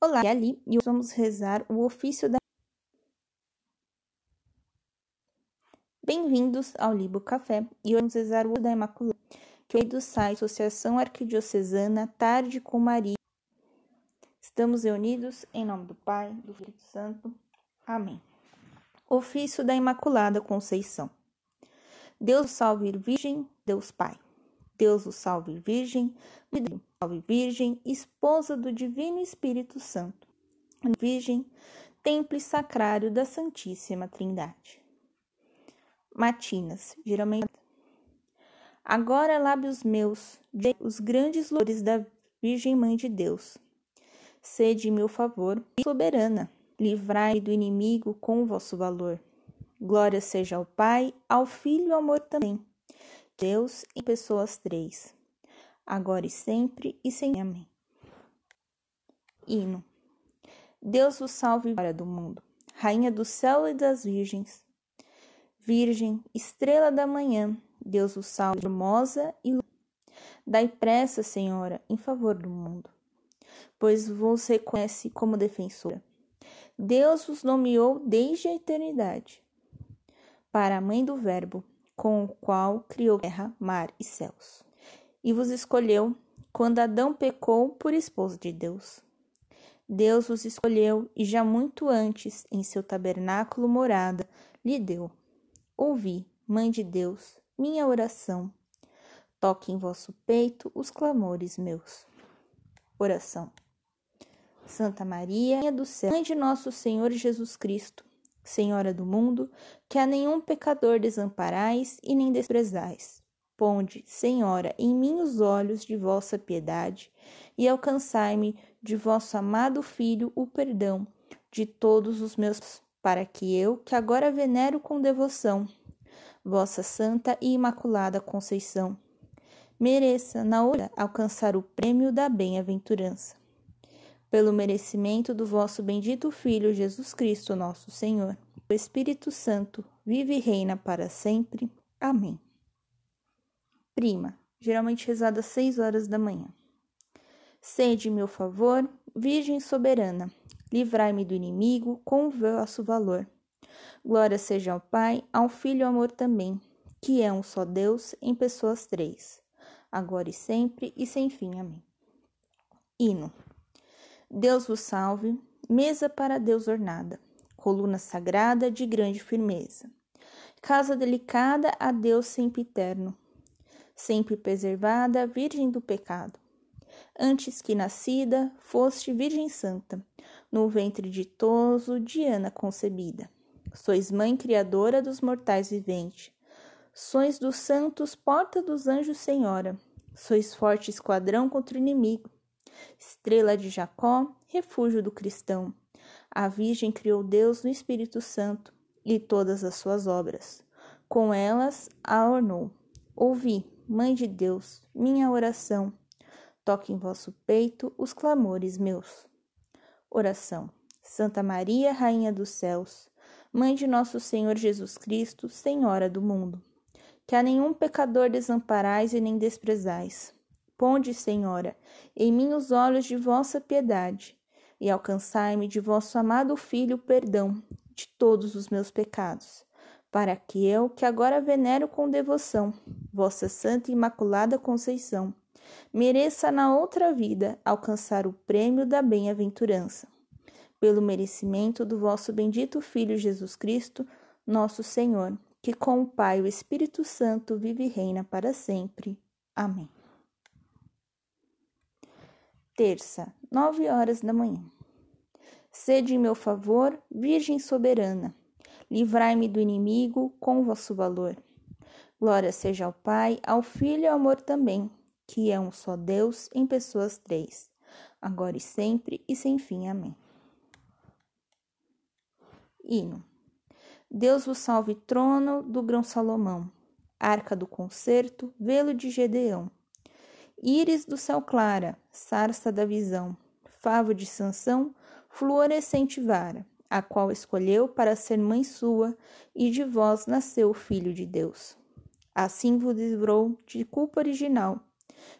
Olá, é Ali e hoje vamos rezar o ofício da. Bem-vindos ao Libo Café e hoje vamos rezar o da Imaculada, que é do site Associação Arquidiocesana Tarde com Maria. Estamos reunidos em nome do Pai, do Filho e do Santo. Amém. Ofício da Imaculada Conceição. Deus salve Virgem, Deus Pai. Deus o salve Virgem, Deus Virgem, esposa do Divino Espírito Santo. Virgem, templo sacrário da Santíssima Trindade. Matinas, geralmente. Agora, lábios meus, de os grandes louvores da Virgem Mãe de Deus. Sede meu favor, soberana, livrai do inimigo com o vosso valor. Glória seja ao Pai, ao Filho e ao amor também Deus em pessoas três, agora e sempre e sem amém. Hino. Deus vos salve, glória do mundo, rainha do céu e das virgens. Virgem, estrela da manhã, Deus vos salve, formosa e. Dai pressa, Senhora, em favor do mundo, pois vos reconhece como defensora. Deus vos nomeou desde a eternidade para a mãe do Verbo, com o qual criou terra, mar e céus. E vos escolheu quando Adão pecou por esposo de Deus. Deus vos escolheu e já muito antes em seu tabernáculo morada lhe deu. Ouvi, Mãe de Deus, minha oração. Toque em vosso peito os clamores meus. Oração. Santa Maria, Mãe do céu, Mãe de nosso Senhor Jesus Cristo, Senhora do mundo, que a nenhum pecador desamparais e nem desprezais. Ponde, Senhora, em mim os olhos de vossa piedade e alcançai-me de vosso amado Filho o perdão de todos os meus, para que eu, que agora venero com devoção, vossa santa e imaculada Conceição, mereça na hora alcançar o prêmio da bem-aventurança pelo merecimento do vosso bendito Filho Jesus Cristo, nosso Senhor. O Espírito Santo vive e reina para sempre. Amém. Prima, geralmente rezada às seis horas da manhã. Sede meu favor, Virgem soberana, livrai-me do inimigo com vosso valor. Glória seja ao Pai, ao Filho e ao amor também, que é um só Deus em pessoas três, agora e sempre e sem fim. Amém. Hino. Deus vos salve, mesa para Deus ornada, coluna sagrada de grande firmeza, casa delicada a Deus sempre eterno, sempre preservada, virgem do pecado. Antes que nascida, foste Virgem Santa, no ventre ditoso de Ana concebida. Sois mãe criadora dos mortais viventes. Sois dos santos, porta dos anjos, Senhora. Sois forte esquadrão contra o inimigo estrela de Jacó, refúgio do cristão. A Virgem criou Deus no Espírito Santo e todas as suas obras. Com elas a ornou. Ouvi, Mãe de Deus, minha oração. Toque em vosso peito os clamores meus. Oração. Santa Maria, Rainha dos céus, Mãe de nosso Senhor Jesus Cristo, Senhora do mundo, que a nenhum pecador desamparais e nem desprezais Ponde, Senhora, em mim os olhos de vossa piedade, e alcançai-me de vosso amado Filho o perdão de todos os meus pecados, para que eu, que agora venero com devoção vossa Santa e Imaculada Conceição, mereça na outra vida alcançar o prêmio da bem-aventurança. Pelo merecimento do vosso bendito Filho Jesus Cristo, nosso Senhor, que com o Pai e o Espírito Santo vive e reina para sempre. Amém terça, nove horas da manhã. Sede em meu favor, Virgem soberana, livrai-me do inimigo com vosso valor. Glória seja ao Pai, ao Filho e ao amor também, que é um só Deus em pessoas três, agora e sempre e sem fim. Amém. Hino. Deus vos salve, trono do grão Salomão, arca do concerto, velo de Gedeão íris do céu clara, sarça da visão, favo de Sansão, fluorescente vara, a qual escolheu para ser mãe sua, e de vós nasceu o Filho de Deus. Assim vos livrou de culpa original,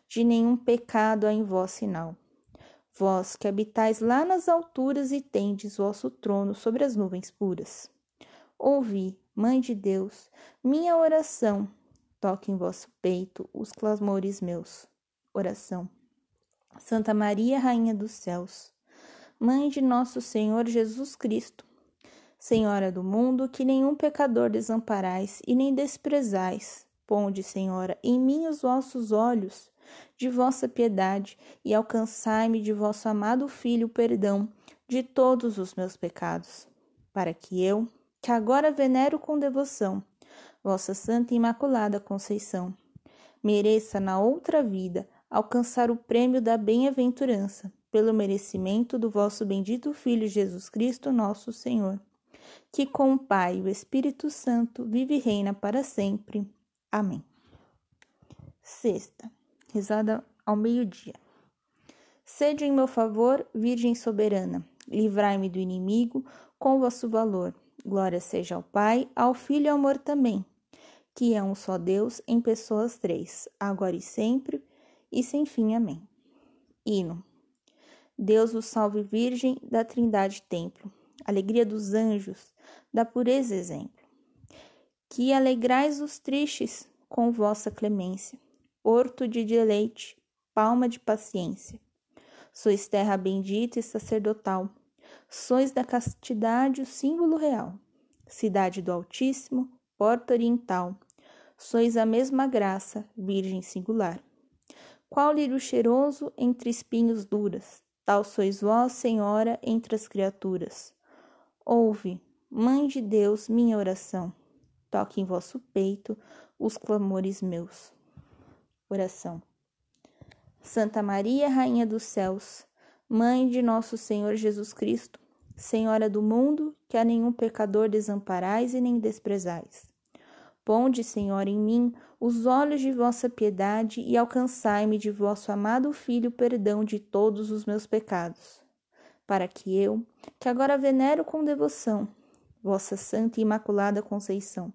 de nenhum pecado há em vós sinal. vós que habitais lá nas alturas e tendes vosso trono sobre as nuvens puras. Ouvi, Mãe de Deus, minha oração, toque em vosso peito os clamores meus. Oração. Santa Maria, Rainha dos Céus, Mãe de nosso Senhor Jesus Cristo, Senhora do mundo, que nenhum pecador desamparais e nem desprezais, ponde, Senhora, em mim os vossos olhos de vossa piedade e alcançai-me de vosso amado Filho o perdão de todos os meus pecados, para que eu, que agora venero com devoção vossa Santa Imaculada Conceição, mereça na outra vida alcançar o prêmio da bem-aventurança pelo merecimento do vosso bendito Filho Jesus Cristo, nosso Senhor, que com o Pai e o Espírito Santo vive e reina para sempre. Amém. Sexta, rezada ao meio-dia. Sede em meu favor, Virgem soberana, livrai-me do inimigo com vosso valor. Glória seja ao Pai, ao Filho e ao amor também, que é um só Deus em pessoas três, agora e sempre, e sem fim. Amém. Hino. Deus o salve, Virgem da Trindade Templo, alegria dos anjos, da pureza exemplo. Que alegrais os tristes com vossa clemência, horto de deleite, palma de paciência. Sois terra bendita e sacerdotal, sois da castidade o símbolo real, cidade do Altíssimo, porta oriental, sois a mesma graça, Virgem singular. Qual lírio cheiroso entre espinhos duras, Tal sois vós, Senhora, entre as criaturas. Ouve, Mãe de Deus, minha oração. Toque em vosso peito os clamores meus. Oração. Santa Maria, Rainha dos céus, Mãe de nosso Senhor Jesus Cristo, Senhora do mundo, que a nenhum pecador desamparais e nem desprezais. Ponde, Senhor, em mim os olhos de vossa piedade e alcançai-me de vosso amado Filho perdão de todos os meus pecados, para que eu, que agora venero com devoção, vossa santa e imaculada Conceição,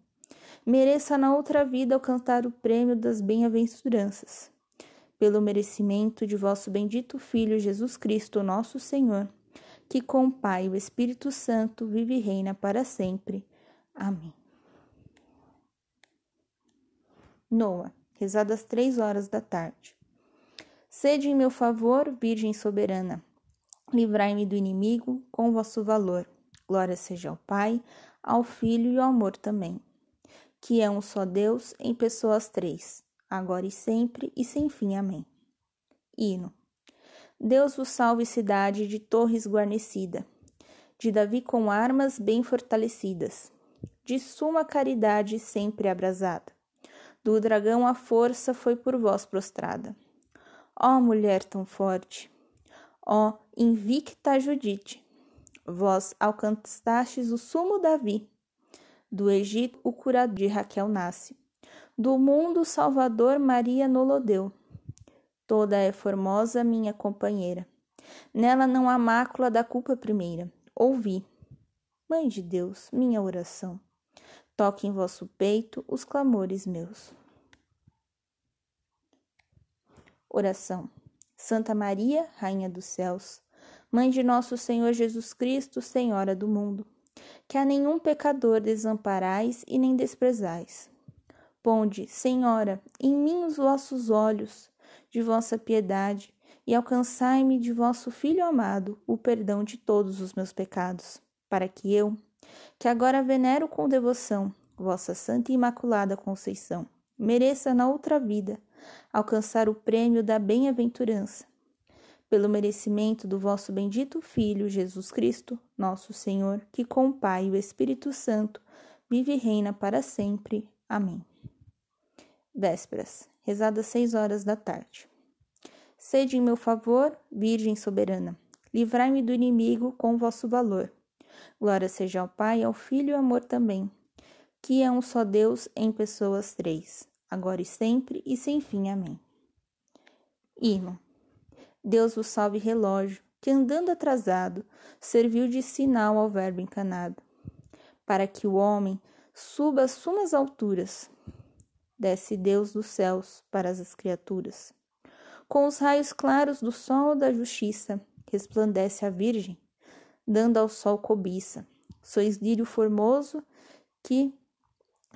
mereça na outra vida alcançar o prêmio das bem-aventuranças, pelo merecimento de vosso bendito Filho Jesus Cristo, nosso Senhor, que com o Pai e o Espírito Santo vive e reina para sempre. Amém. Noa, rezada às três horas da tarde. Sede em meu favor, Virgem soberana, livrai-me do inimigo com vosso valor. Glória seja ao Pai, ao Filho e ao amor também, que é um só Deus em pessoas três, agora e sempre e sem fim. Amém. Hino. Deus vos salve, cidade de torres guarnecida, de Davi com armas bem fortalecidas, de suma caridade sempre abrasada do dragão a força foi por vós prostrada. Ó mulher tão forte, ó invicta Judite, vós alcançastes o sumo Davi. Do Egito o curador de Raquel nasce. Do mundo Salvador Maria nolodeu. Toda é formosa minha companheira. Nela não há mácula da culpa primeira. Ouvi. Mãe de Deus, minha oração toque em vosso peito os clamores meus. Oração. Santa Maria, Rainha dos Céus, Mãe de nosso Senhor Jesus Cristo, Senhora do mundo, que a nenhum pecador desamparais e nem desprezais. Ponde, Senhora, em mim os vossos olhos de vossa piedade e alcançai-me de vosso Filho amado o perdão de todos os meus pecados, para que eu, que agora venero com devoção vossa Santa e Imaculada Conceição, mereça na outra vida alcançar o prêmio da bem-aventurança. Pelo merecimento do vosso bendito Filho, Jesus Cristo, nosso Senhor, que com o Pai e o Espírito Santo vive e reina para sempre. Amém. Vésperas, rezada às seis horas da tarde. Sede em meu favor, Virgem soberana, livrai-me do inimigo com vosso valor Glória seja ao Pai, ao Filho e ao amor também, que é um só Deus em pessoas três, agora e sempre e sem fim. Amém. Hino. Deus vos salve relógio, que andando atrasado, serviu de sinal ao verbo encanado, para que o homem suba às sumas alturas. Desce Deus dos céus para as criaturas. Com os raios claros do sol da justiça, resplandece a Virgem, dando ao sol cobiça. Sois lírio formoso que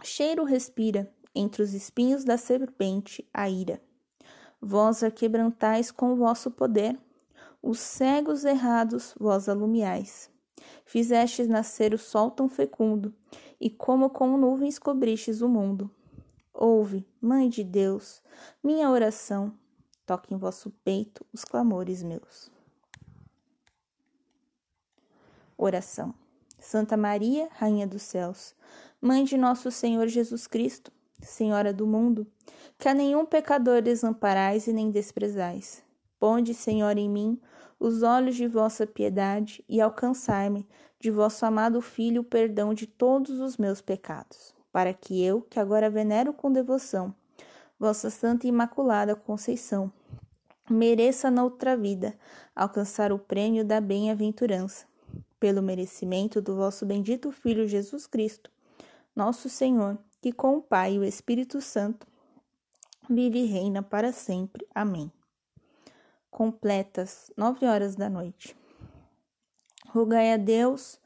cheiro respira entre os espinhos da serpente a ira. Vós a quebrantais com vosso poder, os cegos errados vós alumiais. Fizestes nascer o sol tão fecundo, e como com nuvens cobristes o mundo. Ouve, Mãe de Deus, minha oração, toque em vosso peito os clamores meus. Oração. Santa Maria, Rainha dos Céus, Mãe de nosso Senhor Jesus Cristo, Senhora do mundo, que a nenhum pecador desamparais e nem desprezais. Ponde, Senhor, em mim os olhos de vossa piedade e alcançai-me de vosso amado Filho o perdão de todos os meus pecados, para que eu, que agora venero com devoção, vossa Santa e Imaculada Conceição, mereça na outra vida alcançar o prêmio da bem-aventurança, pelo merecimento do vosso bendito Filho Jesus Cristo, nosso Senhor, que com o Pai e o Espírito Santo vive e reina para sempre. Amém completas, nove horas da noite. Rogai a Deus,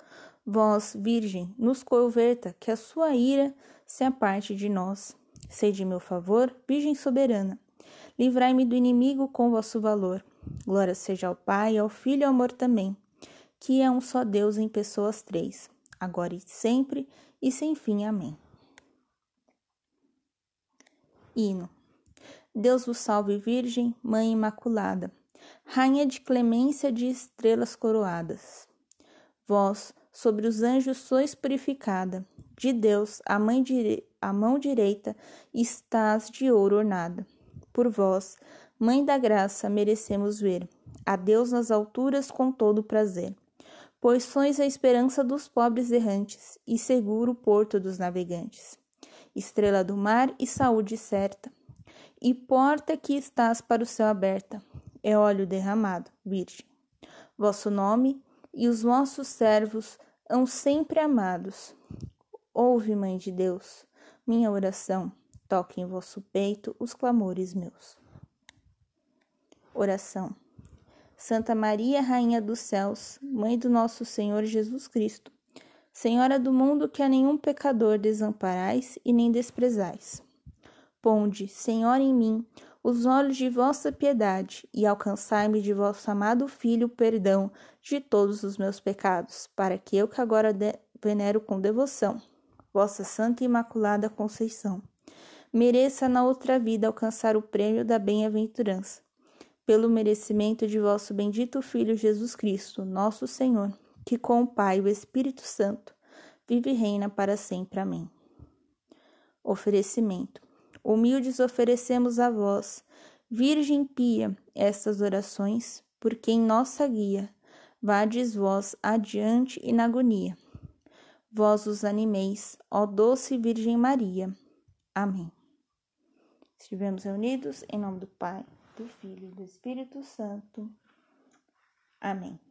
vós, Virgem, nos converta, que a sua ira se aparte de nós. Sede meu favor, Virgem soberana. Livrai-me do inimigo com vosso valor. Glória seja ao Pai, ao Filho e ao amor também, que é um só Deus em pessoas três, agora e sempre e sem fim. Amém. Hino. Deus vos salve, Virgem, Mãe Imaculada Rainha de clemência de estrelas coroadas. Vós, sobre os anjos sois purificada, de Deus, a, dire... a mão direita, estás de ouro ornada. Por vós, Mãe da graça, merecemos ver a Deus nas alturas com todo prazer. Pois sois a esperança dos pobres errantes e seguro porto dos navegantes. Estrela do mar e saúde certa, e porta que estás para o céu aberta, é óleo derramado, Virgem. Vosso nome e os vossos servos hão sempre amados. Ouve, Mãe de Deus, minha oração, toque em vosso peito os clamores meus. Oração. Santa Maria, Rainha dos céus, Mãe do nosso Senhor Jesus Cristo, Senhora do mundo que a nenhum pecador desamparais e nem desprezais. Ponde, Senhor, em mim os olhos de vossa piedade e alcançai-me de vosso amado Filho o perdão de todos os meus pecados, para que eu que agora venero com devoção vossa Santa e Imaculada Conceição, mereça na outra vida alcançar o prêmio da bem-aventurança, pelo merecimento de vosso bendito Filho Jesus Cristo, nosso Senhor, que com o Pai e o Espírito Santo vive e reina para sempre. Amém. Oferecimento humildes oferecemos a vós, Virgem pia, estas orações, porque em nossa guia vades vós adiante e na agonia. Vós os animeis, ó doce Virgem Maria. Amém. Estivemos reunidos em nome do Pai, do Filho e do Espírito Santo. Amém.